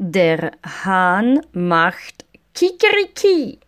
Der Hahn macht Kikeriki.